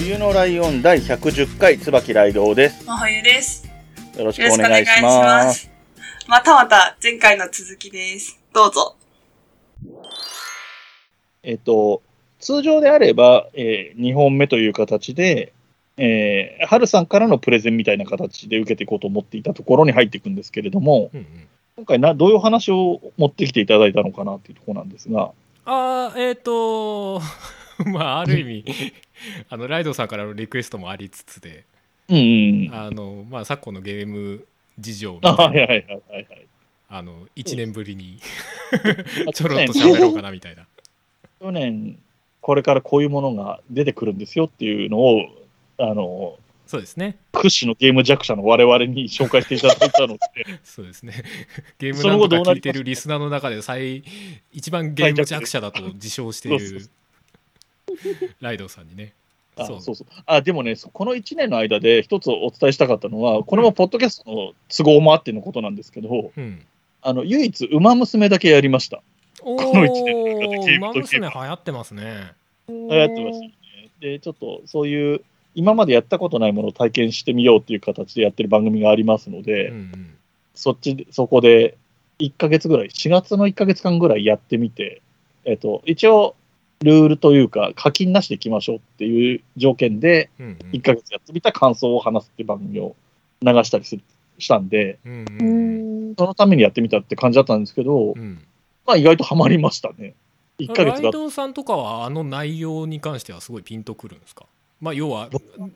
冬のライオン第110回椿ライドウです。真冬です。よろしくよろしくお願いしまます。す。またまた前回の続きです。どうぞ。えっと、通常であれば、え2本目という形で、えー、春さんからのプレゼンみたいな形で受けていこうと思っていたところに入っていくんですけれども、うんうん、今回な、どういう話を持ってきていただいたのかなっていうところなんですが、あーえっ、と まあある意味あのライドさんからのリクエストもありつつでうんうん。あの、まあ、昨今のゲーム事情みあたいいはいはいはいはい。あの1年ぶりにあちょろっと喋ろうかなみたいな。去年、これからこういうものが出てくるんですよっていうのを、あの、そうですね屈指のゲーム弱者の我々に紹介していただいたので、そうですねゲームそなんとか聞いてるリスナーの中で最一番ゲーム弱者だと自称しているライドさんにねあそそううそう。あでもね、そこの1年の間で一つお伝えしたかったのは、これもポッドキャストの都合もあってのことなんですけど、うん。あの唯一、ウマ娘だけやりました。おこの一年の間でおゲームといえ馬娘ば流行ってますね。流行ってましたよね。で、ちょっとそういう、今までやったことないものを体験してみようっていう形でやってる番組がありますので、うんうん。そっちで、そこで1ヶ月ぐらい、4月の1ヶ月間ぐらいやってみて、えっと、一応、ルールというか、課金なしでいきましょうっていう条件で、うんうん。1ヶ月やってみた感想を話すっていう番組を流したりするしたんで、うんううん。んそのためにやってみたって感じだったんですけど、うん。まあ意外とハマりましたね。1ヶ月が。ラさんとかはあの内容に関してはすごいピンとくるんですか？まあ要は僕好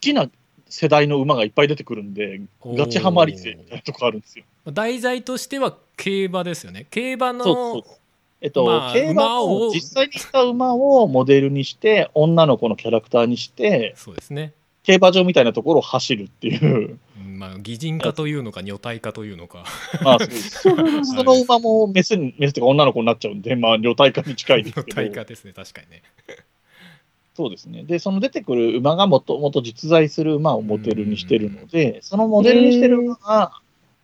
きな世代の馬がいっぱい出てくるんで、ガチハマり勢みたいなとこあるんですよ。題材としては競馬ですよね。競馬のそうそうえっと、まあ競馬馬を。を実際にした馬をモデルにして、女の子のキャラクターにして、そうですね。競馬場みたいなところを走るっていう、うんまあ擬人化というのか女体化というのか。まあ、そ の馬もメスに、メスというか女の子になっちゃうんで、まあ、女体化に近いです女けど。体化ですね確かにね。そうですね。で、その出てくる馬がもともと実在する馬をモデルにしてるので、そのモデルにしてる馬が、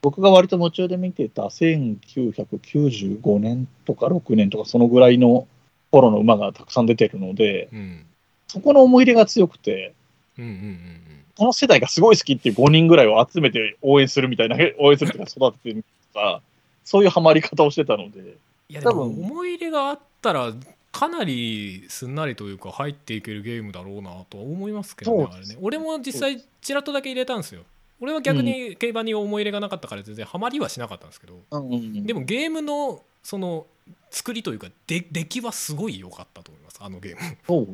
僕が割と夢中で見てた1995年とか6年とかそのぐらいの頃の馬がたくさん出てるので、うんそこの思い入れが強くて、うん。うんうんこの世代がすごい好きっていう5人ぐらいを集めて応援するみたいな、応援するとか育ててるとか、そういうハマり方をしてたので、いやでも多分。思い入れがあったらかなりすんなりというか入っていけるゲームだろうなとは思いますけどねあれね。俺も実際ちらっとだけ入れたんですよ俺は逆に競馬に思い入れがなかったから全然ハマりはしなかったんですけどでもゲームのその作りというかで出来はすごい良かったと思いますあのゲーム。そ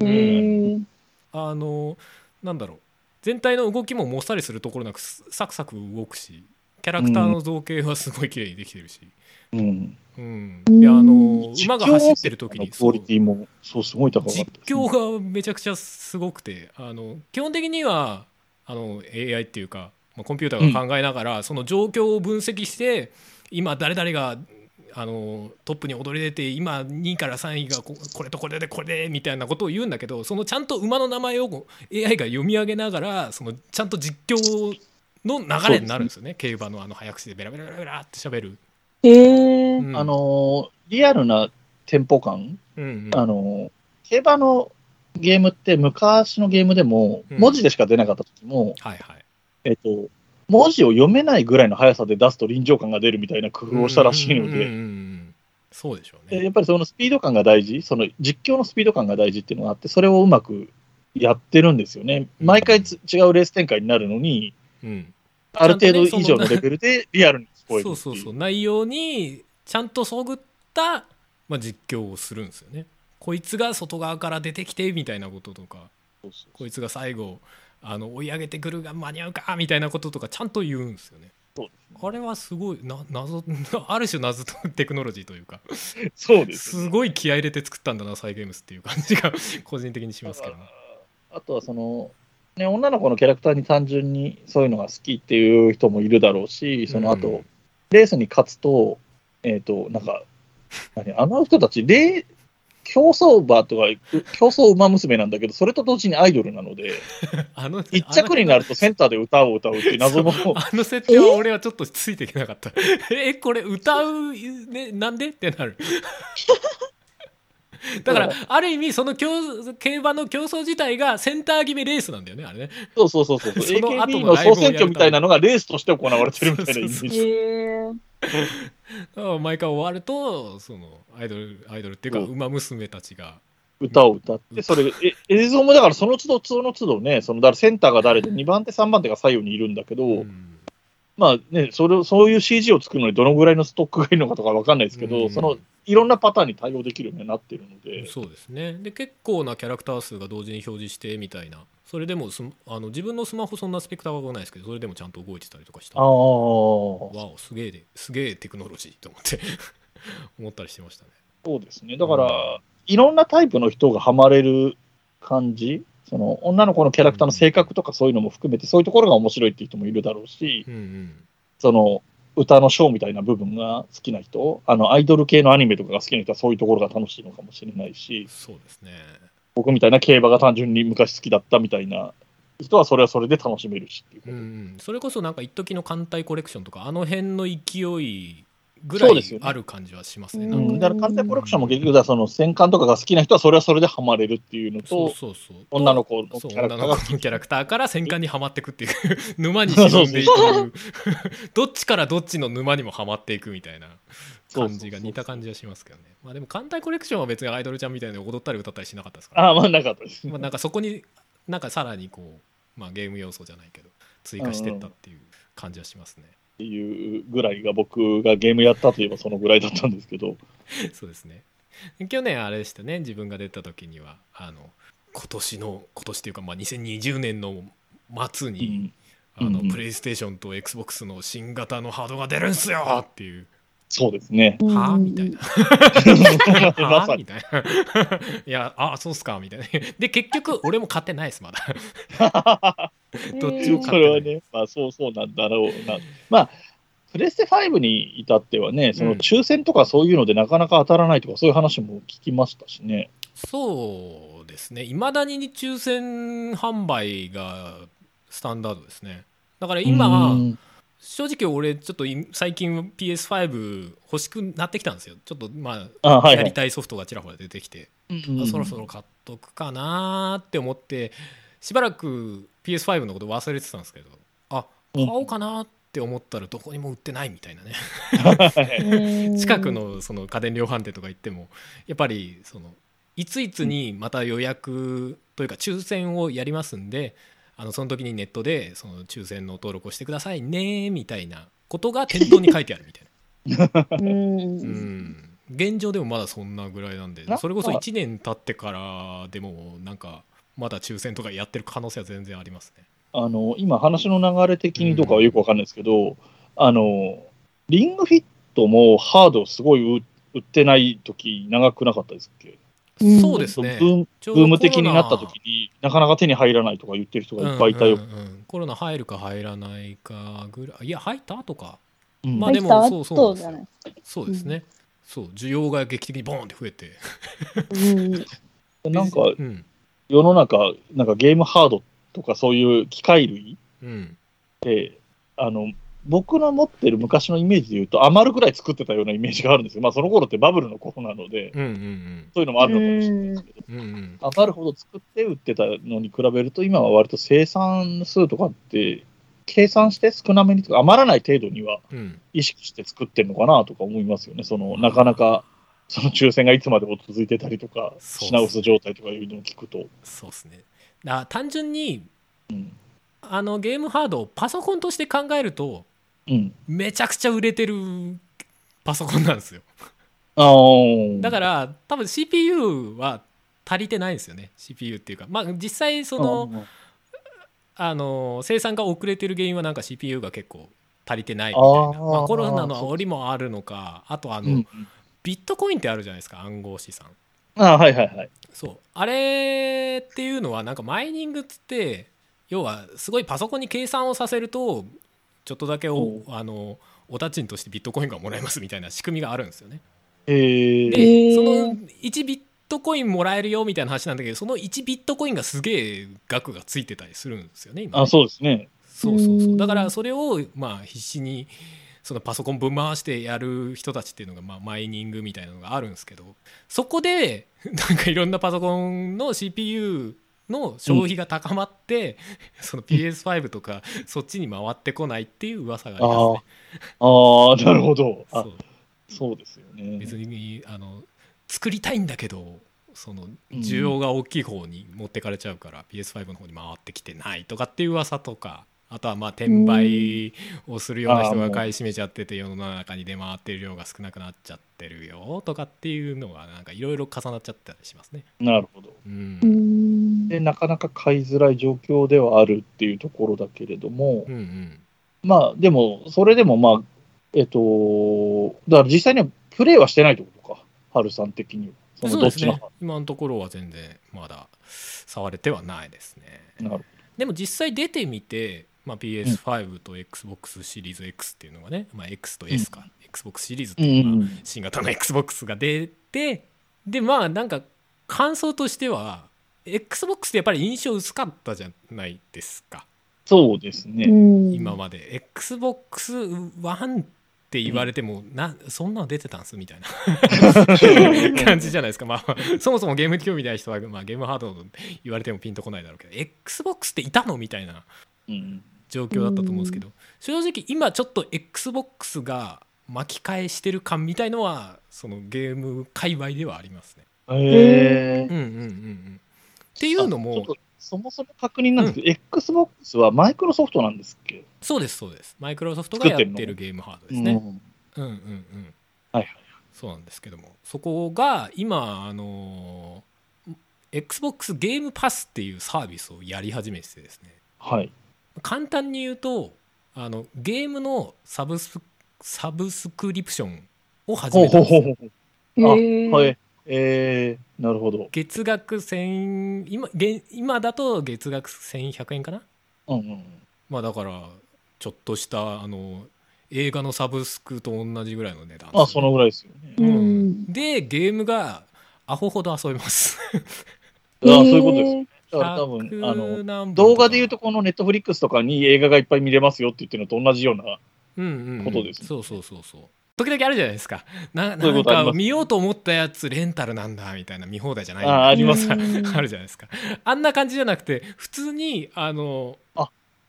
う。ん。あのなんだろう。全体の動きももっさりするところなくサクサク動くしキャラクターの造形はすごい綺麗にできてるし、うん。うん、うんいやあの馬が走ってる時にクオリティも、そう、すごい高かったね。実況がめちゃくちゃすごくてあの基本的にはあの AI っていうか、まあ、コンピューターが考えながら、その状況を分析して今誰々があのトップに躍り出て今2位から3位がここれとこれでこれでみたいなことを言うんだけどそのちゃんと馬の名前を AI が読み上げながらそのちゃんと実況の流れになるんですよね。競馬のあの早口でベラベラベラベラって喋る。えー。うんあのーリアルなテンポ感、うんうん。あのー競馬のゲームって昔のゲームでも、うん。文字でしか出なかった時も、はいはい。えっと、文字を読めないぐらいの速さで出すと臨場感が出るみたいな工夫をしたらしいので、うんうんうんうん。そうでしょうね。でやっぱりそのスピード感が大事、その実況のスピード感が大事っていうのがあって、それをうまくやってるんですよね。毎回つ違うレース展開になるのに、うん。ある程度以上のレベルでリアルに聞こえるそうそうそう。内容にちゃんとそぐった、まあ、実況をするんですよねこいつが外側から出てきてみたいなこととかこいつが最後あの追い上げてくるが間に合うかみたいなこととかちゃんと言うんですよね。ね。あれはすごいな謎 ある種謎とテクノロジーというか そうですね。すごい気合い入れて作ったんだなサイゲームスっていう感じが 個人的にしますけど。ねあとはその、ね、女の子のキャラクターに単純にそういうのが好きっていう人もいるだろうし、その後、うんレースに勝つと、えっ、と、なんか、何あの人たち、レー競走馬とか、競走馬娘なんだけど、それと同時にアイドルなので、あの一着になるとセンターで歌を歌うっていう 謎の、あの設定は俺はちょっとついていけなかった。えこれ歌う、ね、なんで？ってなる。だからある意味その競競馬の競争自体がセンター決めレースなんだよねあれね。そうそうそうそう、その後の総選挙みたいなのがレースとして行われてるみたいなイメーへジ。え。だから毎回終わるとそのアイドルアイドルっていうかそう馬娘たちが歌を歌って、それ、え映像もだからその都度、その都度ね、そのだからセンターが誰で、2番手、3番手が左右にいるんだけど、うん。まあね、それそういう CG を作るのにどのぐらいのストックがいるのかとかわかんないですけど、うん。そのいろんなパターンに対応できるようになってるので、そうですね。で結構なキャラクター数が同時に表示してみたいなそれでもスあの自分のスマホそんなスペクターがないですけどそれでもちゃんと動いてたりとかした。ああ、わおすげえですげえテクノロジーと思って 思ったりしてましたね。そうですね。だから、いろんなタイプの人がハマれる感じ、その女の子のキャラクターの性格とかそういうのも含めて、そういうところが面白いっていう人もいるだろうし、うんうん。その歌のショーみたいな部分が好きな人、あのアイドル系のアニメとかが好きな人はそういうところが楽しいのかもしれないし、そうですね僕みたいな競馬が単純に昔好きだったみたいな人はそれはそれで楽しめるしっていう。うんそれこそなんか一時の艦隊コレクションとかあの辺の勢いぐらいそうですよね。ある感じはしますね。うなんか。うん、だから艦隊コレクションも結局だその戦艦とかが好きな人はそれはそれでハマれるっていうのそうと、そうそう。女の子のキャラクターが女の子のキャラクターから戦艦にはまっていくっていう沼に沈んでいく。どっちからどっちの沼にもはまっていくみたいな感じが似た感じはしますけどね。まあでも艦隊コレクションは別にアイドルちゃんみたいに踊ったり歌ったりしなかったですから、ああ、まあなかったです。まあ、なんかそこになんかさらにこう、まあ、ゲーム要素じゃないけど追加してったっていう感じはしますねっていうぐらいが僕がゲームやったといえばそのぐらいだったんですけど、そうですね。去年あれでしたね。自分が出た時にはあの今年の今年っていうか、まあ、2020年の末に、うん。あのうんうん。プレイステーションと XBOX の新型のハードが出るんすよっていうそうですね。はあみたいな。まは。あみたいな。いや、あ、そうっすかみたいな。で、結局、俺も買ってないです、まだ。どっちもそ買ってない。れはね、まあそうそうなんだろうな。まあ、プレステ5に至ってはね、その抽選とかそういうのでなかなか当たらないとか、そういう話も聞きましたしね。そうですね。いまだに抽選販売がスタンダードですね。だから今、うん正直俺、ちょっとい最近 PS5 欲しくなってきたんですよ。ちょっとまあ、あはいはい。やりたいソフトがちらほら出てきて。うんあそろそろ買っとくかなーって思ってしばらく PS5 のこと忘れてたんですけどあ買おうかなって思ったらどこにも売ってないみたいなね。近くのその家電量販店とか行ってもやっぱりそのいついつにまた予約というか抽選をやりますんであのその時にネットでその抽選の登録をしてくださいねみたいなことが店頭に書いてあるみたいな。うん。現状でもまだそんなぐらいなんでそれこそ1年経ってからでもなんかまだ抽選とかやってる可能性は全然ありますね。あの今、話の流れ的にどうかはよくわかんないですけど、あのリングフィットもハードすごい売売ってない時長くなかったですっけ？うんそうですね。ブーム的になった時になかなか手に入らないとか言ってる人がいっぱいいたよ。うんうんうん。コロナ入るか入らないかぐらいいや入った後か。うん。まあでもそうそうそうですね、そう需要が劇的にボーンって増えて。うん。なんかうん。世の中、なんかゲームハードとかそういう機械類うん。って、あの僕の持ってる昔のイメージで言うと、余るぐらい作ってたようなイメージがあるんですよ。まあその頃ってバブルの頃なので、うんうんそういうのもあるのかもしれないですけど、うんうんうん余るほど作って売ってたのに比べると、今は割と生産数とかって、計算して少なめにとか、余らない程度にはうん意識して作ってるのかなとか思いますよね。そのなかなかその抽選がいつまでも続いてたりとか、品薄状態とかいうのを聞くと。そうですね単純にうん。あのゲームハードをパソコンとして考えるとうん。めちゃくちゃ売れてるパソコンなんですよ。だから多分 CPU は足りてないんですよね。CPU っていうか。まあ実際そのあの生産が遅れてる原因はなんか CPU が結構足りてないみたいな。まあ、コロナの煽りもあるのかあとあの、うん。ビットコインってあるじゃないですか暗号資産。あはいはいはい。そう。あれっていうのはなんかマイニングっつって要はすごいパソコンに計算をさせるとちょっとだけおおあのお立ちんとしてビットコインがもらえますみたいな仕組みがあるんですよね。えー、で、その1ビットコインもらえるよみたいな話なんだけどその1ビットコインがすげえ額がついてたりするんですよね今。ねあ、そうですね。そうそうそう。うん。だからそれをまあ必死にそのパソコンぶん回してやる人たちっていうのがまあマイニングみたいなのがあるんですけどそこでなんかいろんなパソコンの CPU の消費が高まって、その PS5 とかそっちに回ってこないっていう噂がありますね。ああ、なるほど。あそうそうですよね。別にあの作りたいんだけどそのうん需要が大きい方に持ってかれちゃうから、PS5 の方に回ってきてないとかっていう噂とかあとはまあ転売をするような人が買い占めちゃってて世の中に出回ってる量が少なくなっちゃってるよとかっていうのがなんかいろいろ重なっちゃったりしますね。なるほど。うんうんで、なかなか買いづらい状況ではあるっていうところだけれども、うんうん。まあ、でも、それでもまあ、えっと、だから実際にはプレイはしてないってことか、ハルさん的には。そのそうですね。どっちの。今のところは全然まだ触れてはないですね。でも実際出てみて、まあ、PS5 と XBOX シリーズ X っていうのがね、まあ、X と S か、XBOX シリーズっていうのが、うん新型の XBOX が出てでまあなんか感想としては XBOX ってやっぱり印象薄かったじゃないですか。そうですね。今まで。XBOX1 って言われても、なそんなの出てたんすみたいな。感じじゃないですか、まあ、そもそもゲーム興味ない人は、まあ、ゲームハード言われてもピンとこないだろうけど。XBOX っていたのみたいなうん。状況だったと思うんですけど。正直今ちょっと XBOX が巻き返してる感みたいのはそのゲーム界隈ではありますね。へうんうんうんうん、っていうのもそもそも確認なんですけど、XBOX はマイクロソフトなんですっけ？そうですそうです。マイクロソフトがやってるゲームハードですね。うん。うんうんうん。はいはいそうなんですけども。そこが今あのー XBOX ゲームパスっていうサービスをやり始めててですね。はい。簡単に言うとあのゲームのサブスサブスクリプションを始ほうめたんですほうほうほう。あ、へー。はい。えー、なるほど。月額1000今げ今だと月額1100円かな？うんうん。まあだからちょっとしたあの映画のサブスクと同じぐらいの値段あ、そのぐらいですよね。ううんん、でゲームがアホほど遊べます あそういうことです。だから多分、あ100の、動画で言うとと、このネットフリックスとかに映画がいっぱい見れますよって言ってるのと同じような。うんうんうんことですねそうそうそうそう時々あるじゃないですか。ななんか見ようと思ったやつレンタルなんだみたいな見放題じゃない。ああります。あうんるじゃないですか。あんな感じじゃなくて普通にあの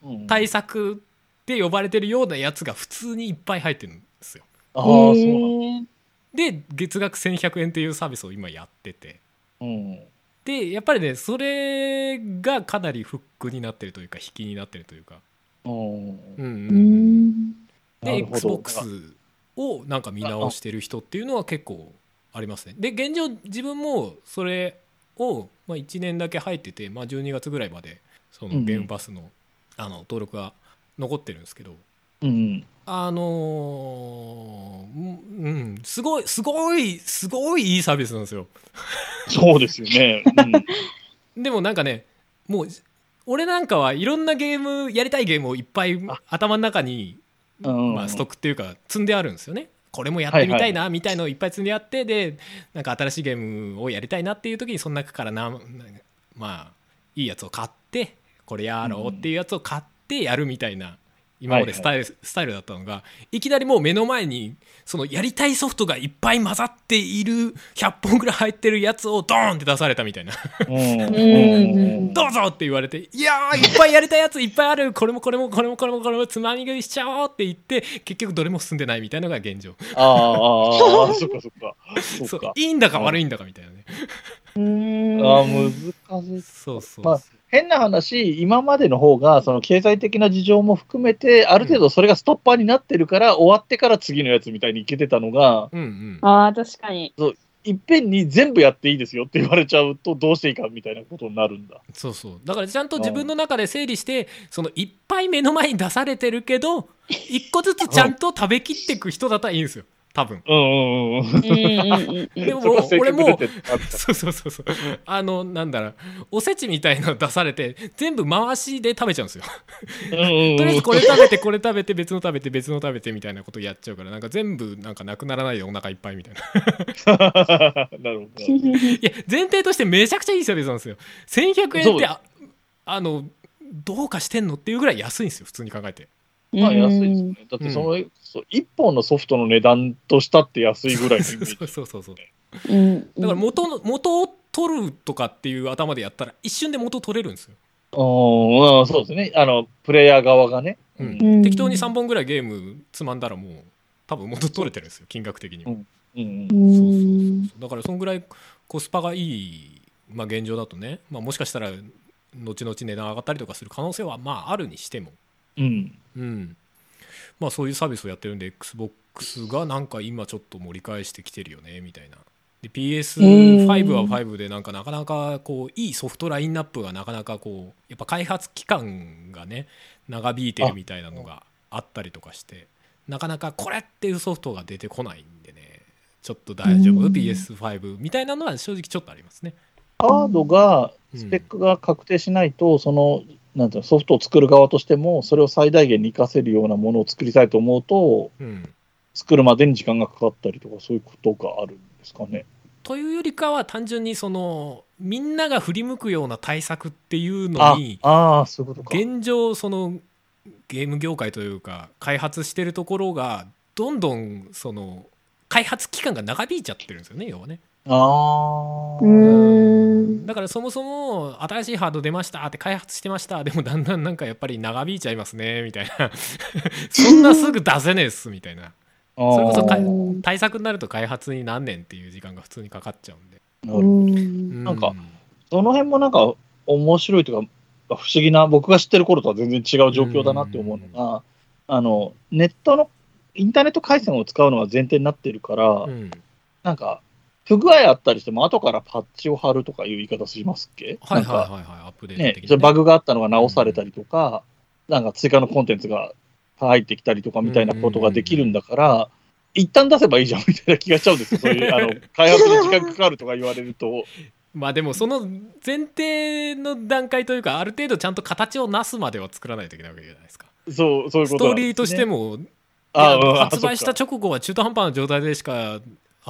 うん、対策で呼ばれてるようなやつが普通にいっぱい入ってるんですよ。ああ、そうなんで月額1100円っていうサービスを今やってて。うん。でやっぱりねそれがかなりフックになってるというか引きになってるというか。うん。うんうんで XBOX をなんか見直してる人っていうのは結構ありますねで現状自分もそれを、まあ、1年だけ入ってて、まあ、12月ぐらいまでそのゲームパスの,、あの登録が残ってるんですけどうん。あのーうんうんすごいすごいすごいいいサービスなんですよそうですよね。でもなんかねもう俺なんかはいろんなゲームやりたいゲームをいっぱいあ頭の中にうん。まあ、ストックっていうか積んであるんですよね。これもやってみたいなみたいのをいっぱい積んであってでなんか新しいゲームをやりたいなっていう時にその中からななまあいいやつを買ってこれやろうっていうやつを買ってやるみたいな今までスタイル,、スタイルだったのがいきなりもう目の前にそのやりたいソフトがいっぱい混ざっている100本ぐらい入ってるやつをドーンって出されたみたいなどうぞって言われて、いやー、いっぱいやりたいやついっぱいある、これもこれもこれもこれもこれもつまみ食いしちゃおうって言って、結局どれも進んでないみたいなのが現状。ああ、ああ、そっかそっか。そ そうっか。いいんだか悪いんだかみたいなね。うんああ、難しい。そうそうまあ変な話、今までの方が、その経済的な事情も含めて、ある程度それがストッパーになってるから、終わってから次のやつみたいにいけてたのが、うんうん。ああ、確かに。いっぺんに全部やっていいですよって言われちゃうと、どうしていいかみたいなことになるんだ。そうそうだからちゃんと自分の中で整理してそのいっぱい目の前に出されてるけど一個ずつちゃんと食べきっていく人だったらいいんですよ多分うんうんうん。うんうんうんでも俺もそうそうそうそうあのなんだろうおせちみたいなの出されて全部回しで食べちゃうんですようんうんうんとりあえずこれ食べてこれ食べて別の食べて別の食べてみたいなことやっちゃうからなんか全部なんかなくならないでお腹いっぱいみたいななるほど。いや前提としてめちゃくちゃいいサービスなんですよ1100円ってああのどうかしてんのっていうぐらい安いんですよ普通に考えてまあ安いですね。だってその、そう一本のソフトの値段としたって安いぐらいのイメージ。そうそうそう。そううん。だから元の元を取るとかっていう頭でやったら一瞬で元取れるんですよ、うん、そうですね。あの、プレイヤー側がね。うん。うん。適当に3本ぐらいゲームつまんだらもう多分元取れてるんですよ金額的にも、うん。うんう。ん。だからそんぐらいコスパがいい、まあ、現状だとね、まあ、もしかしたら後々値段上がったりとかする可能性はまああるにしても。うん。うんまあそういうサービスをやってるんで XBOX がなんか今ちょっと盛り返してきてるよねみたいな。で PS5 は5でなんかなかなかこういいソフトラインナップがなかなかこうやっぱ開発期間がね長引いてるみたいなのがあったりとかしてなかなかこれっていうソフトが出てこないんでねちょっと大丈夫。うん。PS5 みたいなのは正直ちょっとありますね。ハードが、うん。スペックが確定しないと、その、なんていうの、ソフトを作る側としても、それを最大限に活かせるようなものを作りたいと思うと、うん作るまでに時間がかかったりとか、そういうことがあるんですかね。というよりかは単純にそのみんなが振り向くような対策っていうのあにあー、そういうことか。現状そのゲーム業界というか開発してるところがどんどんその開発期間が長引いちゃってるんですよね要はねああ。うん。だからそもそも新しいハード出ましたって開発してました。でもだんだんなんかやっぱり長引いちゃいますねみたいな。そんなすぐ出せねえっすみたいな。それこそ対策になると開発に何年っていう時間が普通にかかっちゃうんで。なん。かその辺もなんか面白いというか、不思議な、僕が知ってる頃とは全然違う状況だなって思うのが、あの、ネットの、インターネット回線を使うのが前提になってるから、うん。なんか、不具合あったりしても、後からパッチを貼るとかいう言い方しますっけ？はいはいはいはい。アップデートね。的、に、それバグがあったのが直されたりとか、なんか追加のコンテンツが入ってきたりとかみたいなことができるんだから、一旦出せばいいじゃんみたいな気がしちゃうんですよ。そういう、あの、開発に時間かかるとか言われると。まあでもその前提の段階というかある程度ちゃんと形をなすまでは作らないといけないわけじゃないですか。そう、そういうスことね。トーリーとしても発売した直後は中途半端な状態でしか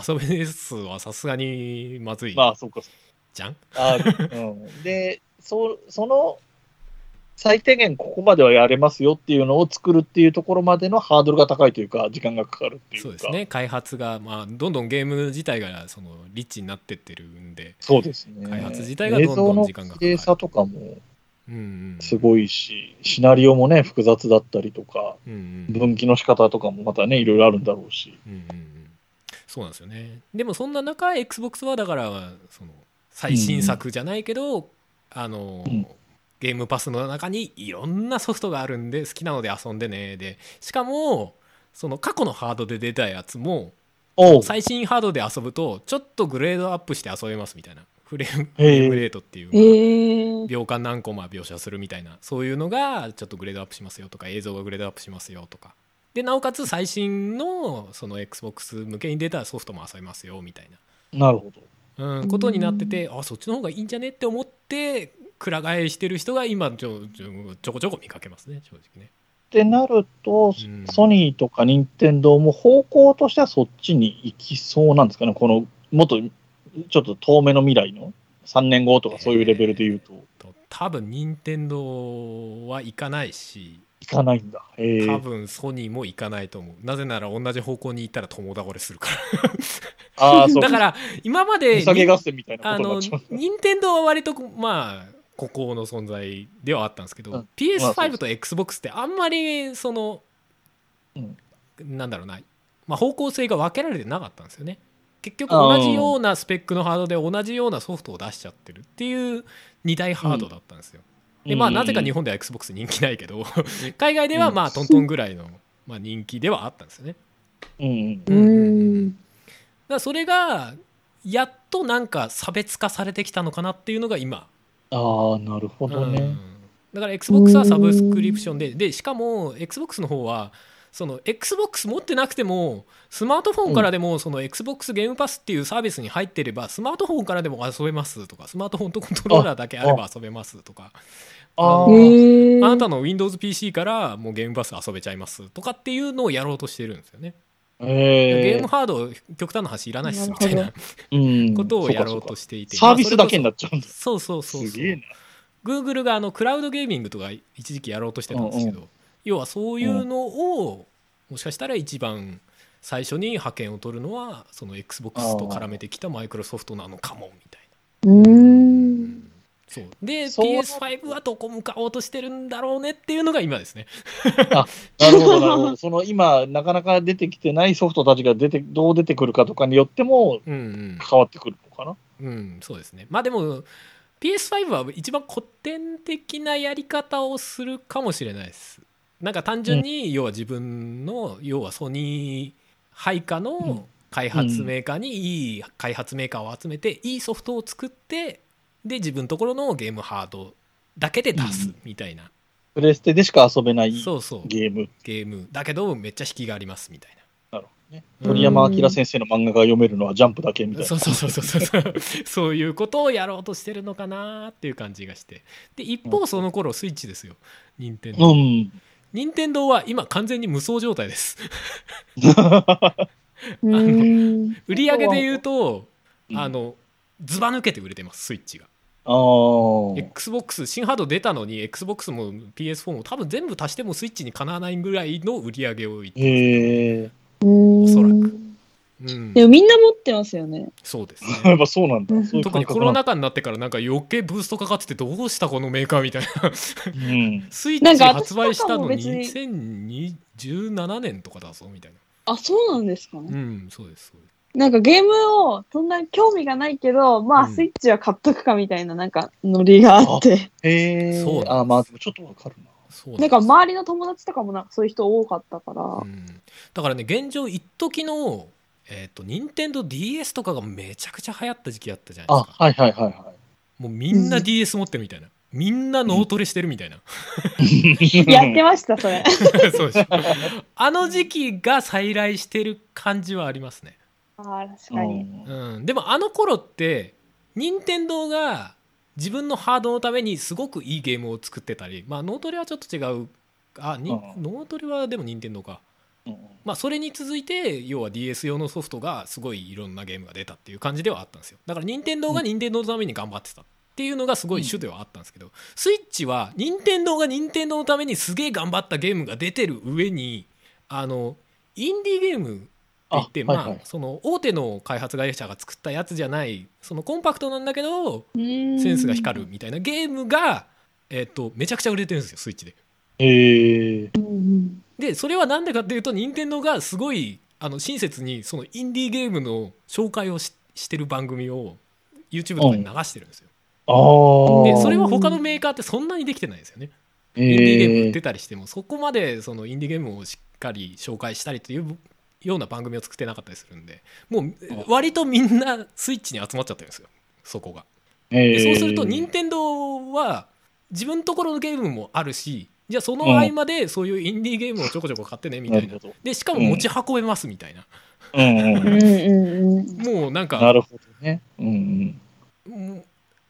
遊べねえっすはさすがにまずいまあ、そうか。じゃん？あうん、でそ、その最低限ここまではやれますよっていうのを作るっていうところまでのハードルが高いというか、時間がかかるっていうか。そうですね開発が、まあ、どんどんゲーム自体がそのリッチになってってるんで、そうですね。開発自体がどんどん時間がかかる映像の綺麗さとかもうんうんすごいし、シナリオもね、複雑だったりとか、うんうん分岐の仕方とかもまたね、いろいろあるんだろうし。うんうんうんそうなんですよね。でもそんな中 XBOX はだからその最新作じゃないけど、あの、うん。ゲームパスの中にいろんなソフトがあるんで好きなので遊んでね。でしかもその過去のハードで出たやつも最新ハードで遊ぶとちょっとグレードアップして遊べますみたいな。フレームレートっていう、ええ秒間何コマ描写するみたいな。そういうのがちょっとグレードアップしますよとか映像がグレードアップしますよとかでなおかつ最新のその XBOX 向けに出たソフトも遊べますよみたいな。るほど。な、うん、ことになっててあそっちの方がいいんじゃねって思ってくら替えしてる人が今ちょちょちょこちょこ見かけますね正直ね。ってなると、うん。ソニーとか任天堂も方向としてはそっちに行きそうなんですかね、このもっとちょっと遠めの未来の？3年後とかそういうレベルで言うと、と多分任天堂は行かないし行かないんだ。へえ多分ソニーも行かないと思う。なぜなら同じ方向に行ったら共倒れするかああ、そう。らだから今まで値下げ合戦みたいなあの。任天堂は割とまあ孤高の存在ではあったんですけど、うん。まあそう。PS5 でと XBOX ってあんまりその、うん。なんだろうな、まあ、方向性が分けられてなかったんですよね。結局同じようなスペックのハードで同じようなソフトを出しちゃってるっていう2大ハードだったんですよ、でまあなぜか日本では XBOX 人気ないけど海外ではまあトントンぐらいの、まあ、人気ではあったんですよね。うん。うん。ううんうんうんんだからそれがやっとなんか差別化されてきたのかなっていうのが今。ああ、なるほどね。うん。だから XBOX はサブスクリプションででしかも XBOX の方はその XBOX 持ってなくてもスマートフォンからでもその XBOX ゲームパスっていうサービスに入ってればスマートフォンからでも遊べますとかスマートフォンとコントローラーだけあれば遊べますとか。あなたの WindowsPC からもうゲームパス遊べちゃいますとかっていうのをやろうとしてるんですよね。ゲえームハード極端な話いらないっすみたいなうん。ことをやろうとしていて。サービスだけになっっちゃうんだ。そうそうそうそう。すげえな。Google があのクラウドゲーミングとか一時期やろうとしてたんですけど、要はそういうのをもしかしたら一番最初に覇権を取るのはその XBOX と絡めてきたマイクロソフトなのかもみたいな。うーん。そうでそう PS5 はどこ向かおうとしてるんだろうねっていうのが今ですね。なるほど、なるほど。その今、なかなか出てきてないソフトたちが出て、どう出てくるかとかによってもうんうん変わってくるのかな？うん、そうですね。まあでも PS5 は一番古典的なやり方をするかもしれないです。なんか単純に要は自分の要はソニー配下の開発メーカーにいい開発メーカーを集めていいソフトを作ってで自分のところのゲームハードだけで出すみたいな、プレステでしか遊べないそうそう。ゲーム。ゲーム。だけどめっちゃ引きがありますみたいな。なるほどね。うん鳥山明先生の漫画が読めるのはジャンプだけみたいな。そうそうそうそうそう。そういうことをやろうとしてるのかなっていう感じがして。で一方その頃スイッチですよ。任天堂うん。任天堂は今完全に無双状態です。売り上げで言うとうんあのずば抜けて売れてますスイッチがああ。XBOX 新ハード出たのに XBOX も PS4 も多分全部足してもスイッチにかなわないぐらいの売り上げをいってへえ。おそらくうんでもみんな持ってますよね。そうです やねっぱそうなんだ。そういう特にコ。ロナ禍になってからなんか余計ブーストかかっててどうしたこのメーカーみたいなうん。スイッチなんか発売したの私とかも別に2017年とかだぞみたいなあ、そうなんですかうね。んそうですそうですなんかゲームをそんな興味がないけど、まあうんスイッチは買っとくかみたいななんかノリがあって。へえ。そうあ、まあ、ちょっとわかるな。そうなんか周りの友達とかもなんかそういう人多かったから。うんだからね現状一時のえっ、と任天堂 d s とかがめちゃくちゃ流行った時期あったじゃないあです、か。はいはいはいはもうみんな DS 持ってるみたいな、みんな脳トレしてるみたいな、い。やってました、それ。そうでしょ。あの時期が再来してる感じはありますね。ああ、確かに。うん、でもあの頃って任天堂が自分のハードのためにすごくいいゲームを作ってたりまあ脳トレはちょっと違う。あにうん。脳トレはでも任天堂か。うんまあそれに続いて要は DS 用のソフトがすごいいろんなゲームが出たっていう感じではあったんですよだから任天堂が任天堂のために頑張ってたっていうのがすごい主ではあったんですけど、スイッチは任天堂が任天堂のためにすげえ頑張ったゲームが出てる上にあのインディーゲームって言ってまあ、あはいはいその大手の開発会社が作ったやつじゃないそのコンパクトなんだけどセセンスが光る。みたいなゲームが、えっとめちゃくちゃ売れてるんですよスイッチで。へえ。うんうんでそれは何でかっていうと任天堂がすごいあの親切にそのインディーゲームの紹介をししてる番組を YouTube とかに流してるんですよ。でそれは他のメーカーってそんなにできてないんですよね。インディーゲーム売ってたりしてもそこまでそのインディーゲームをしっかり紹介したりというような番組を作ってなかったりするんでもう割とみんなスイッチに集まっちゃってるんですよそこが。そうすると任天堂は自分のところのゲームもあるしじゃあその合間でそういうインディーゲームをちょこちょこ買ってねみたいなでしかも持ち運べますみたいな、うんうんうんうんうん。もうなんかなるほどね。うん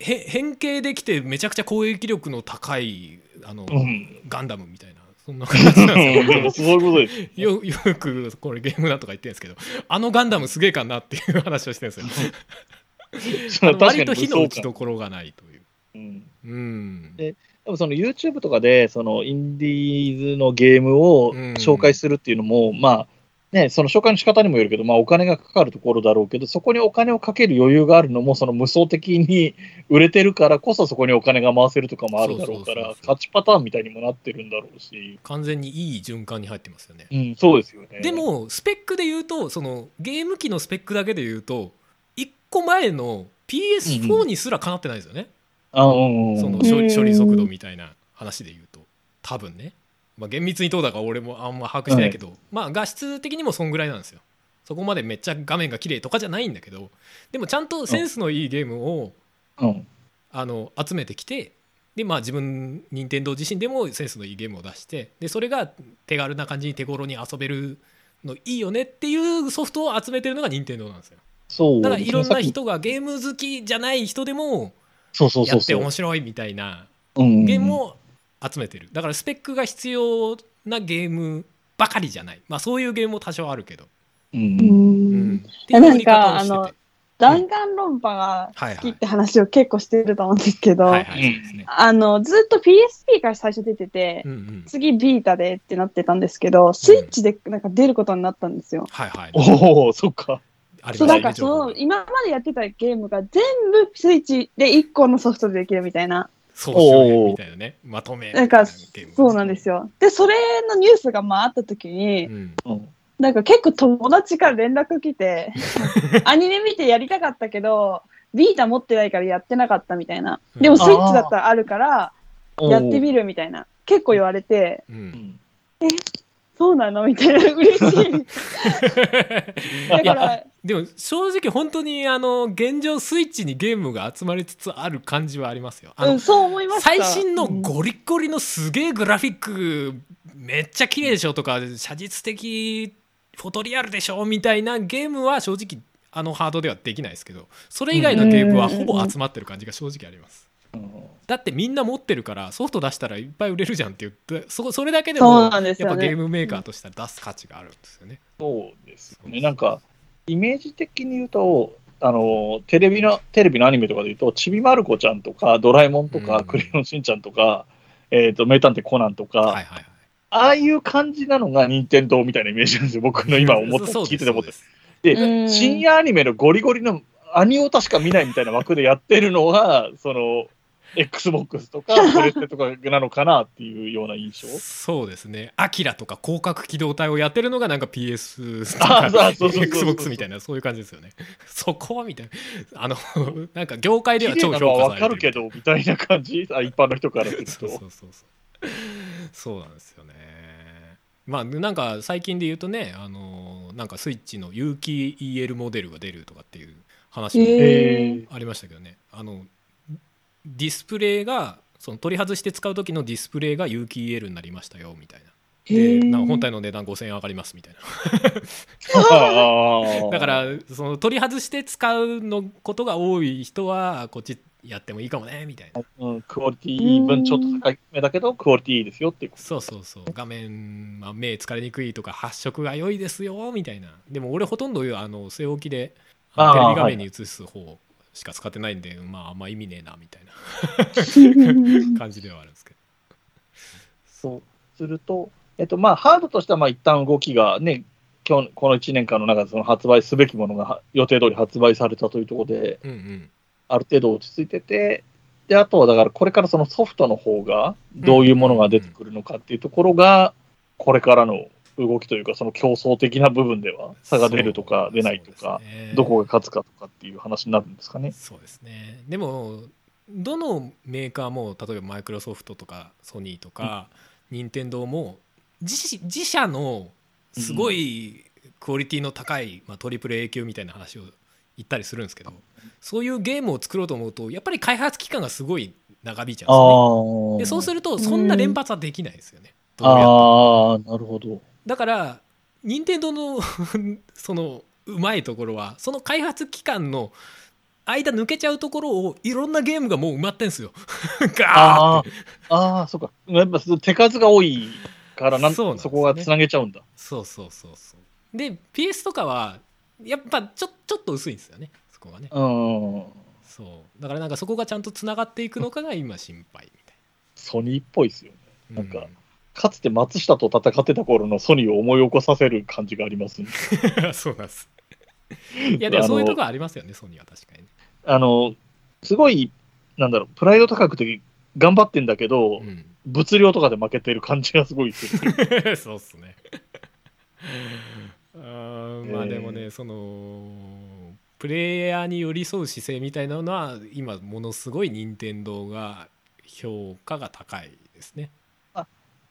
へ変形できてめちゃくちゃ攻撃力の高いあの、うん。うん。ガンダムみたいなそんな感じなんですよそういうことです。よよくこれゲームだとか言ってるんですけどあのガンダムすげえかなっていう話をしてるんですよ 割と火の打ちどころがないという。うんうんででもその YouTube とかでそのインディーズのゲームをうん。紹介するっていうのも、まあね、その紹介の仕方にもよるけど、まあ、お金がかかるところだろうけど、そこにお金をかける余裕があるのも、その無双的に 売れてるからこそ、そこにお金が回せるとかもあるだろうから勝ちパターンみたいにもなってるんだろうし、完全にいい循環に入ってますよね。うん、そうですよね。で、もスペックで言うとそのゲーム機のスペックだけで言うと1個前の PS4 にすらかなってないですよね、あうんうんそのうん。処理処理速度みたいな話で言うと多分ね、まあ、厳密にどうだか俺もあんま把握してないけど、まあ画質的にもそんぐらいなんですよ。そこまでめっちゃ画面が綺麗とかじゃないんだけどでもちゃんとセンスのいいゲームをうん。あの集めてきてでまあ自分任天堂自身でもセンスのいいゲームを出してでそれが手軽な感じに手頃に遊べるのいいよねっていうソフトを集めてるのが任天堂なんですよ。そう。だからいろんな人がゲーム好きじゃない人でもそうそうやってそう。そう。面白いみたいなうんゲームを集めてる。だからスペックが必要なゲームばかりじゃない。まあそういうゲームも多少あるけど、う。うん。うん。なん。かあの弾丸論破がはいはい好きって話を結構してると思うんですけど、はいはい。そうですね。あの、ずっと PSP から最初出てて、うんうん。次ビータでってなってたんですけど、スイッチでなんか出ることになったんですよ。はいはい。おお、そっか。そう、ありまなんかその、今までやってたゲームが全部スイッチで1個のソフトでできるみたいな。総集編みたいなねまとめなんか、そうなんですよ。で、それのニュースがまああった時に、うんうん。なんか結構友達から連絡来て、アニメ見てやりたかったけど、ビータ持ってないからやってなかったみたいな。でもスイッチだったらあるから、やってみるみたいな。結構言われて、ううんん。そうなの？みたいな、嬉しい。だから、でも正直本当にあの現状スイッチにゲームが集まりつつある感じはありますようん、そう思いました。最新のうんゴリッゴリのすげえグラフィックめっちゃ綺麗でしょとか写実的フォトリアルでしょみたいなゲームは正直あのハードではできないですけどそれ以外のゲームはほぼ集まってる感じが正直ありますうんだってみんな持ってるからソフト出したらいっぱい売れるじゃんって言ってそそれだけでもなんですよねやっぱゲームメーカーとしては出す価値があるんですよね。そうですよね。なんか、イメージ的に言うと、あの、テレビの、テレビのアニメとかで言うと、ちびまる子ちゃんとか、ドラえもんとか、うんクレヨンしんちゃんとか、えっ、と、名探偵コナンとか、はいはいはい。ああいう感じなのが任天堂みたいなイメージなんですよ。僕の今思って、聞いてて思っ。でうん深夜アニメのゴリゴリのアニオタしか見ないみたいな枠でやってるのは、その、Xbox とか、プレステとかなのかなっていうような印象？そうですね。アキラとか広角機動隊をやってるのがなんか PS とあか Xbox みたいなそういう感じですよね。そこはみたいな。あの、なんか業界では超評価されてる。かるけど、みたいな感じ？あ一般の人からすると。そうそうそうそう。そうなんですよね。まあなんか最近で言うとね、あのなんかスイッチの有機 EL モデルが出るとかっていう話もありましたけどね。あのディスプレイがその取り外して使う時のディスプレイが有機 EL になりましたよみたいな。へでーなんか本体の値段5000円上がりますみたいな。だからその取り外して使うのことが多い人はこっちやってもいいかもねみたいな。うん、クオリティ分ちょっと高めだけど、クオリティいいですよっていうこと。そうそうそう画面、まあ、目疲れにくいとか発色が良いですよみたいなでも俺ほとんどあの据え置きでテレビ画面に映す方しか使ってないんで、まああんま意味ねえなみたいな。感じではあるんですけど。そう。すると、えっと、まあ、ハードとしては、まあ、一旦動きがね、今日、この1年間の中でその発売すべきものがは予定通り発売されたというところで、うんうん。ある程度落ち着いてて、で、あとはだから、これからそのソフトの方が、どういうものが出てくるのかっていうところが、これからの動きというか、その競争的な部分では、差が出るとか出ないとか、ねどこが勝つかとかっていう話になるんですかね。そうですねでもどのメーカーも例えばマイクロソフトとかソニーとか任天堂も自自社のすごいクオリティの高い、まあ、トリプル A 級みたいな話を言ったりするんですけどそういうゲームを作ろうと思うとやっぱり開発期間がすごい長引いちゃうんですね。でそうするとそんな連発はできないですよね。ああ、なるほど。だから任天堂の そのうまいところはその開発期間の間抜けちゃうところをいろんなゲームがもう埋まってんすよ。ガーあってあ、ああ、そうか。やっぱ手数が多いからなん、そねそこがつなげちゃうんだ。そうそうそうそう。で PS とかはやっぱちょちょっと薄いんですよねそこがね。うん。そうだからなんかそこがちゃんとつながっていくのかが今心配みソニーっぽいですよね。たいな。なんかかつて松下と戦ってた頃のソニーを思い起こさせる感じがありますね。う んそうなんです。いやでもそういうとこありますよねソニーは確かにね。あの、すごい、なんだろう、プライド高くて頑張ってんだけど、うん物量とかで負けてる感じがすごいする。そうっすね。あーまあでもね、そのプレイヤーに寄り添う姿勢みたいなのは今ものすごい任天堂が評価が高いですね。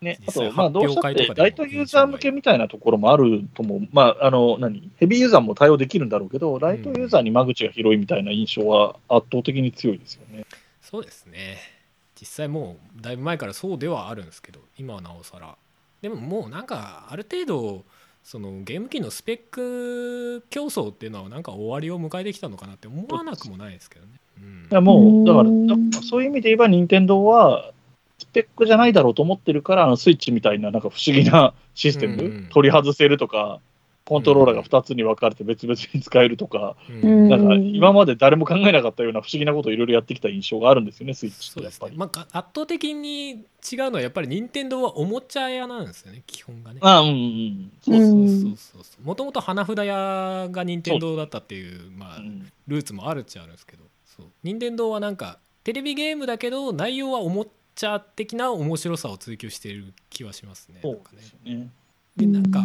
ね、あと、まあ、どうしたって、ライトユーザー向けみたいなところもあるとも、まあ、あの、何、ヘビーユーザーも対応できるんだろうけど、ライトユーザーに間口が広いみたいな印象は圧倒的に強いですよね。そうですね実際もうだいぶ前からそうではあるんですけど今はなおさら。でももうなんかある程度そのゲーム機のスペック競争っていうのはなんか終わりを迎えてきたのかなって思わなくもないですけどね。うん。いや、もう、だから、そういう意味で言えば、任天堂は、スペックじゃないだろうと思ってるから、あのスイッチみたいな、なんか不思議なシステム、うんうん。取り外せるとか、コントローラーが2つに分かれて別々に使えるとか、うん。なんか今まで誰も考えなかったような不思議なことをいろいろやってきた印象があるんですよね、スイッチってやっぱり。そうですねまあ、が圧倒的に違うのはやっぱり任天堂はおもちゃ屋なんですよね基本がね。あうんうん。そうそううんそうそう。もともと花札屋が任天堂だったっていうまあうん。ルーツもあるっちゃあるんですけど。そう。任天堂はなんかテレビゲームだけど内容はおもちゃ的な面白さを追求している気はしますね。そなんかねうですよね。でなんか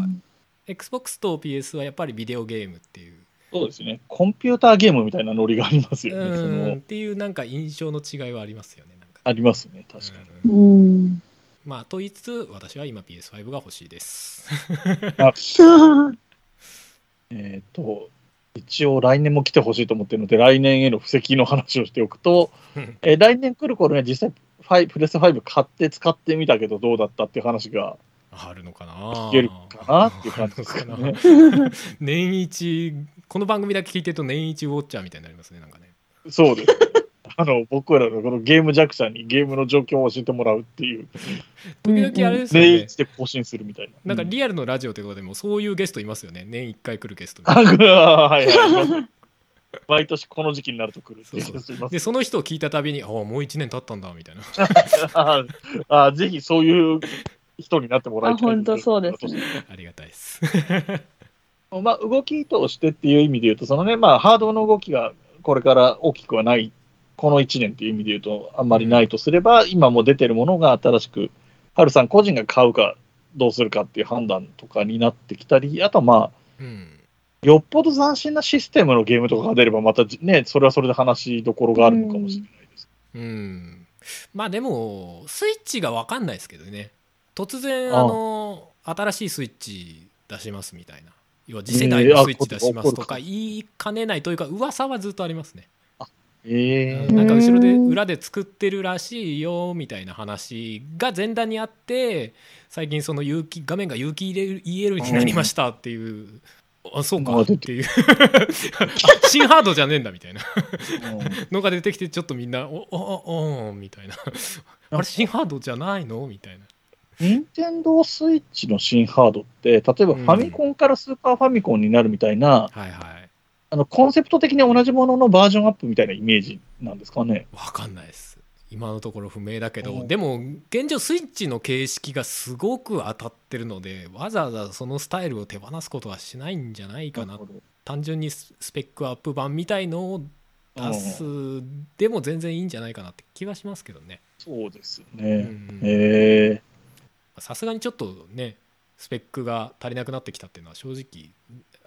XBOX と PS はやっぱりビデオゲームっていうそうですね。コンピューターゲームみたいなノリがありますよね。っていうなんか印象の違いはありますよね。なんかありますね、確かに。うんうん。まあと言いつつ私は今 PS5 が欲しいです。えっ、と、一応来年も来てほしいと思ってるので、来年への布石の話をしておくと、えー来年来る頃には実際5、プレステ5買って使ってみたけどどうだったっていう話があるのかな？聞けるかなっていう感じですかね 年一この番組だけ聞いてると年一ウォッチャーみたいになりますねなんかね。そうです。あの、僕らのこのゲーム弱者にゲームの状況を教えてもらうっていう、時々あれですよね。年一で更新するみたいな。なんかうんリアルのラジオということでもそういうゲストいますよね年1回来るゲストあ はいはい。毎年この時期になると来るっていう。そうでその人を聞いたたびに「ああもう1年経ったんだ」みたいな。ああぜひそういう人になってもらいあ、たい。本当そうですね。ありがたいです。まあ、動きとしてっていう意味で言うと、そのね、まあ、ハードの動きがこれから大きくはない、この1年っていう意味で言うと、あんまりないとすれば、今も出てるものが新しく、ハルさん個人が買うかどうするかっていう判断とかになってきたり、あとはまあ、うんよっぽど斬新なシステムのゲームとかが出れば、またね、それはそれで話しどころがあるのかもしれないです。うん。まあでもスイッチが分かんないですけどね。突然ああの新しいスイッチ出しますみたいな。要は次世代のスイッチ出しますとか言いかねないというか噂はずっとありますね。えなんか後ろで裏で作ってるらしいよみたいな話が前段にあって最近その有機画面が有機 EL になりましたっていう、あそうか。っていう。あ 新ハードじゃねえんだみたいな。のが出てきてちょっとみんなおおおおみたいな。あれ？新ハードじゃないの？みたいな。任天堂スイッチの新ハードって、例えばファミコンからスーパーファミコンになるみたいな、はいはい。あのコンセプト的に同じもののバージョンアップみたいなイメージなんですかね？分かんないです今のところ不明だけど、うんでも現状スイッチの形式がすごく当たってるのでわざわざそのスタイルを手放すことはしないんじゃないかな。単純にススペックアップ版みたいのを出すでも全然いいんじゃないかなって気はしますけどね。そうですうね。ん。へえ。さすがにちょっとねスペックが足りなくなってきたっていうのは正直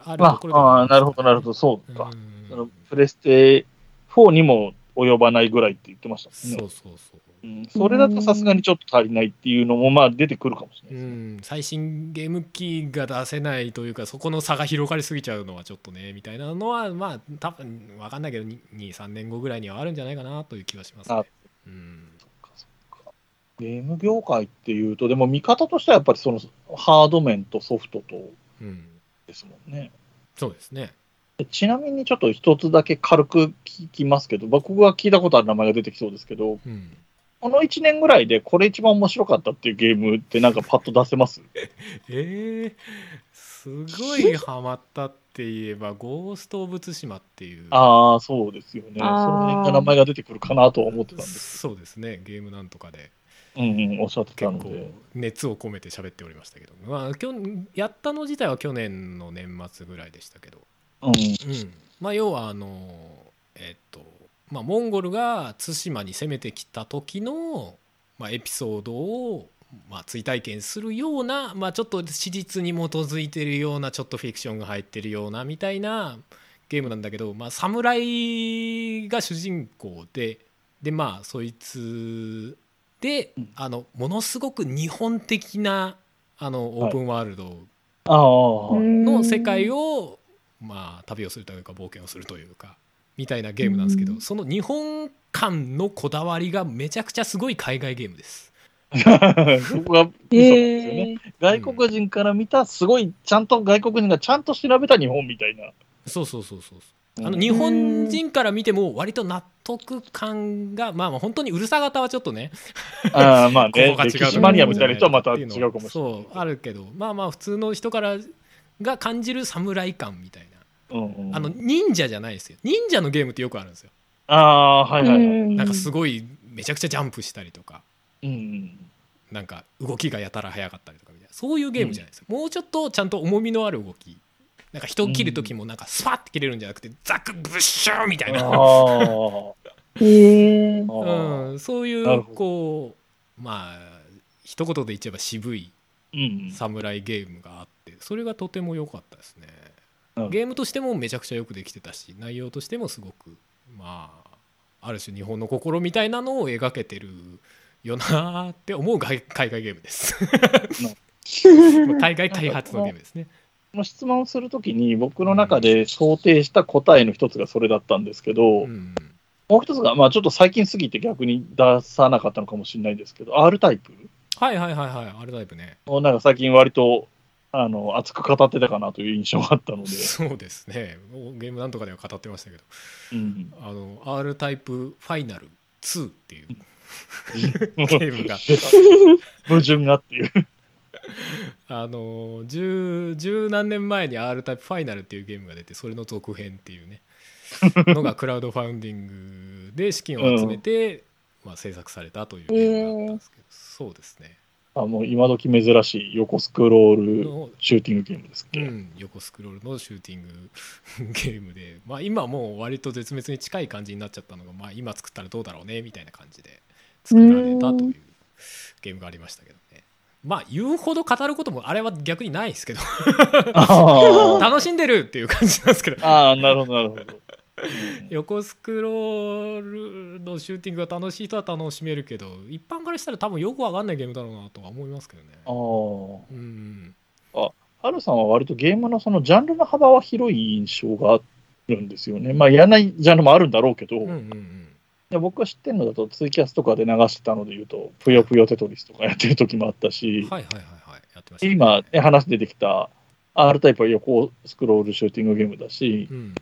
あるまところであ、はあーなるほど、なるほど、そうか。うん。プレステ4にも及ばないぐらいって言ってましたもんね。そうそうそううん、それだとさすがにちょっと足りないっていうのも、まあ出てくるかもしれなういね。ん、最新ゲーム機が出せないというかそこの差が広がりすぎちゃうのはちょっとねみたいなのはまあ多分分かんないけど23年後ぐらいにはあるんじゃないかなという気はしますねあ。うんゲーム業界っていうと、でも見方としてはやっぱりそのハード面とソフトとうん、ですもんね。そうですね。でちなみにちょっと一つだけ軽く聞きますけど、僕が聞いたことある名前が出てきそうですけど、うん、この1年ぐらいでこれ一番面白かったっていうゲームってなんかパッと出せます？えー、すごいハマったって言えば「ゴースト・オブ・ツシマ」っていう。ああ、そうですよね。その辺が名前が出てくるかなとは思ってたんです。そうですね。ゲームなんとかで。うんうん、おっしゃってた結構ので。熱を込めて喋っておりましたけど、まあ、きょやったの自体は去年の年末ぐらいでしたけど、うん。うん、まあ要はあのえっとまあモンゴルが対馬に攻めてきた時の、まあ、エピソードを、まあ、追体験するような、まあ、ちょっと史実に基づいてるようなちょっとフィクションが入ってるようなみたいなゲームなんだけど、まあ、侍が主人公ででまあそいつででうん。あのものすごく日本的なあのオープンワールドああ、の世界を、まあ、旅をするというか冒険をするというかみたいなゲームなんですけど、うんその日本感のこだわりがめちゃくちゃすごい海外ゲームです。そこがミソなんですよね。え外国人から見た、すごい、ちゃんと外国人がちゃんと調べた日本みたいな。そうそうそうそううんあの日本人から見ても割と納得感がまあまあ本当にうるさ型はちょっとねああ、まあね、ここが違うマニアみたいな人はまた違っていうのうかもしれない。そうあるけどまあまあ普通の人からが感じる侍感みたいな。うんうん。あの忍者じゃないですよ。忍者のゲームってよくあるんですよ。ああ、はいはいはい。なんかすごいめちゃくちゃジャンプしたりとか。うん。なんか動きがやたら速かったりとかみたいな。そういうゲームじゃないですよ、もうちょっとちゃんと重みのある動き。なんか人を切る時もなんかスパッて切れるんじゃなくてザクブッシューみたいな、ああ。ー、えー、ああうん、そういうこうまあ一言で言っちゃえば渋いうん。侍ゲームがあってそれがとても良かったですね。ゲームとしてもめちゃくちゃよくできてたし内容としてもすごくまあある種日本の心みたいなのを描けてるよなって思う海海外ゲームです。海外開発のゲームですね。この質問をするときに、僕の中で想定した答えの一つがそれだったんですけど、うん。もう一つが、まあちょっと最近すぎて逆に出さなかったのかもしれないんですけど、R タイプ。はいはいはいはいあれタイプね。をなんか最近割と、あの、熱く語ってたかなという印象があったので、そうですね。ゲームなんとかでは語ってましたけど。うん。あの R タイプファイナル2っていうゲームが。矛盾がっていう。あの十十何年前に R タイプファイナルっていうゲームが出てそれの続編っていうね。のがクラウドファウンディングで資金を集めて、まあ、制作されたというゲームだったんですけど、そうですねあもう今時珍しい横スクロールの、シューティングゲームですっけ、うん、横スクロールのシューティングゲームで、まあ、今もう割と絶滅に近い感じになっちゃったのが、まあ、今作ったらどうだろうねみたいな感じで作られたというゲームがありましたけどね。まあ言うほど語ることもあれは逆にないですけど。あ 楽しんでるっていう感じなんですけど。あー、なるほど、なるほど。横スクロールのシューティングが楽しい人は楽しめるけど一般からしたら多分よくわかんないゲームだろうなとは思いますけどね。ああ。うん。ハルさんは割とゲームのそのジャンルの幅は広い印象があるんですよね。まあ、やらないジャンルもあるんだろうけど、うんうんうん。で僕が知ってるのだと、ツイキャスとかで流してたので言うと、ぷよぷよテトリスとかやってる時もあったし、はいはいはいはい。やってましたね。今、ね、話出てきた R タイプは横スクロールシューティングゲームだし、うん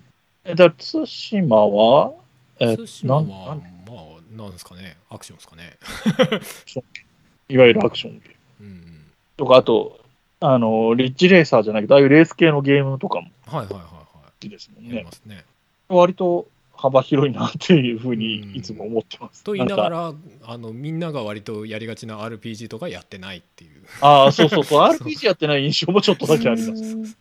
えだ対馬は、え対馬はなんまあなんですかね。アクションですかね。いわゆるアクションゲーム。うんとか、あと、あの、リッチレーサーじゃないけど、ああいうレース系のゲームとかもはいはいはいは好きですもんね。ますね。割と幅広いなっていうふうにうん。いつも思ってます。と言いながらあのみんなが割とやりがちな RPG とかやってないっていう。ああ、そうそうそう、RPG やってない印象もちょっとだけあります。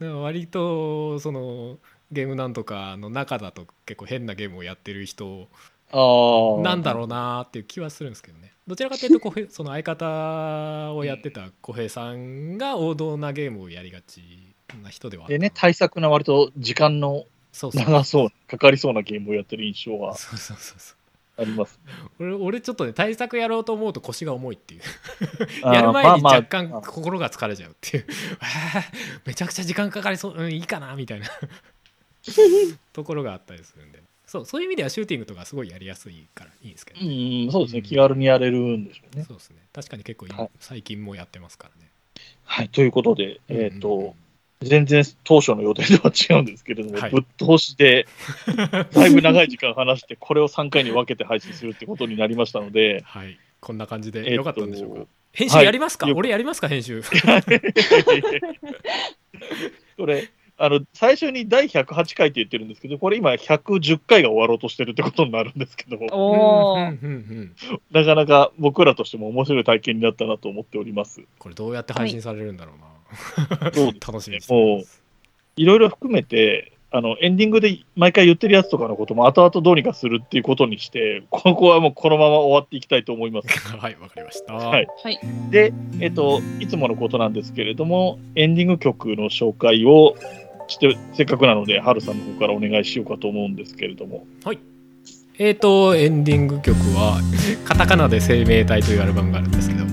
割とそのゲームなんとかの中だと結構変なゲームをやってる人ああ。なんだろうなーっていう気はするんですけどね。どちらかというと小平 その相方をやってた小平さんが王道なゲームをやりがちな人ではでね、対策な割と時間の長そう、かかりそうなゲームをやってる印象はそうそうそうそう。あります。俺俺ちょっとね対策やろうと思うと腰が重いっていう。やる前に若干心が疲れちゃうっていう、めちゃくちゃ時間かかりそう、うん、いいかなみたいな ところがあったりするんで。そうそういう意味ではシューティングとかすごいやりやすいからいいんですけど、うん、そうですね、気軽にやれるんでしょうね。そうですね。確かに結構今、はい。最近もやってますからね。はい、ということで、えっ、うんうん。と、全然当初の予定とは違うんですけれども、はい。ぶっ通しで、だいぶ長い時間話して、これを3回に分けて配信するってことになりましたので、はい。こんな感じでえっとよかったんでしょうか、編集やりますか、はい俺やりますか？編集。これ、あの、最初に第108回って言ってるんですけど、これ今110回が終わろうとしてるってことになるんですけどなかなか僕らとしても面白い体験になったなと思っております。これどうやって配信されるんだろうな、そう楽しみですもういろいろ含めて、あの、エンディングで毎回言ってるやつとかのことも後々どうにかするっていうことにして、ここはもうこのまま終わっていきたいと思います。はいわかりました、はい。はい。で、えっと、いつものことなんですけれども、エンディング曲の紹介をして、せっかくなので、ハルさんの方からお願いしようかと思うんですけれども。えーとエンディング曲は カタカナで生命体というアルバムがあるんですけど、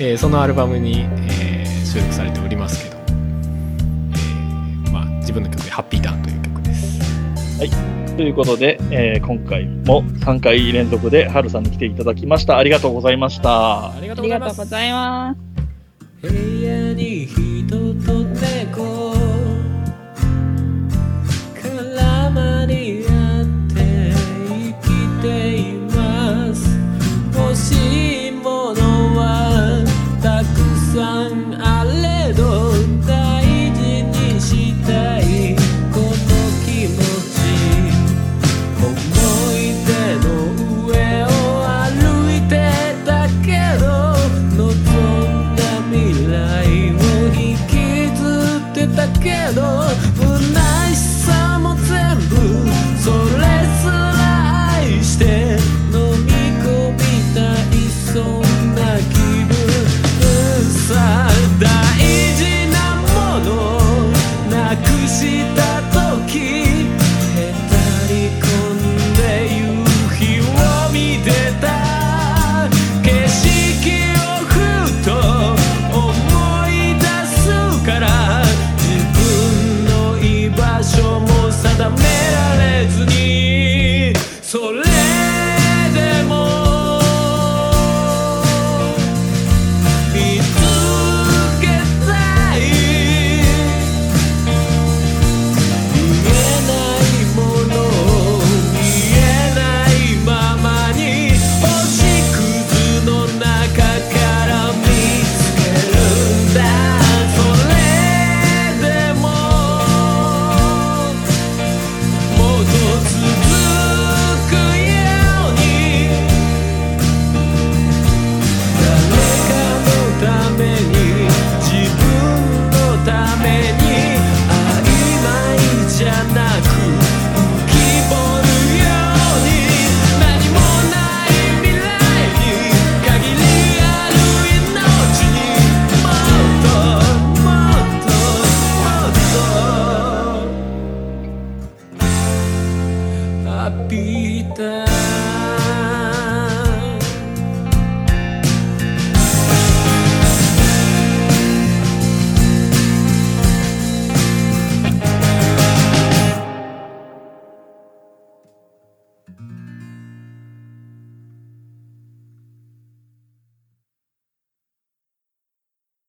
えーそのアルバムに、えー収録されておりますけど、えーまあ、自分の曲で「ハッピーターン」という曲ですということで、えー今回も3回連続でハルさんに来ていただきました。ありがとうございました。ありがあとうございますりがとうございます。部屋に人と猫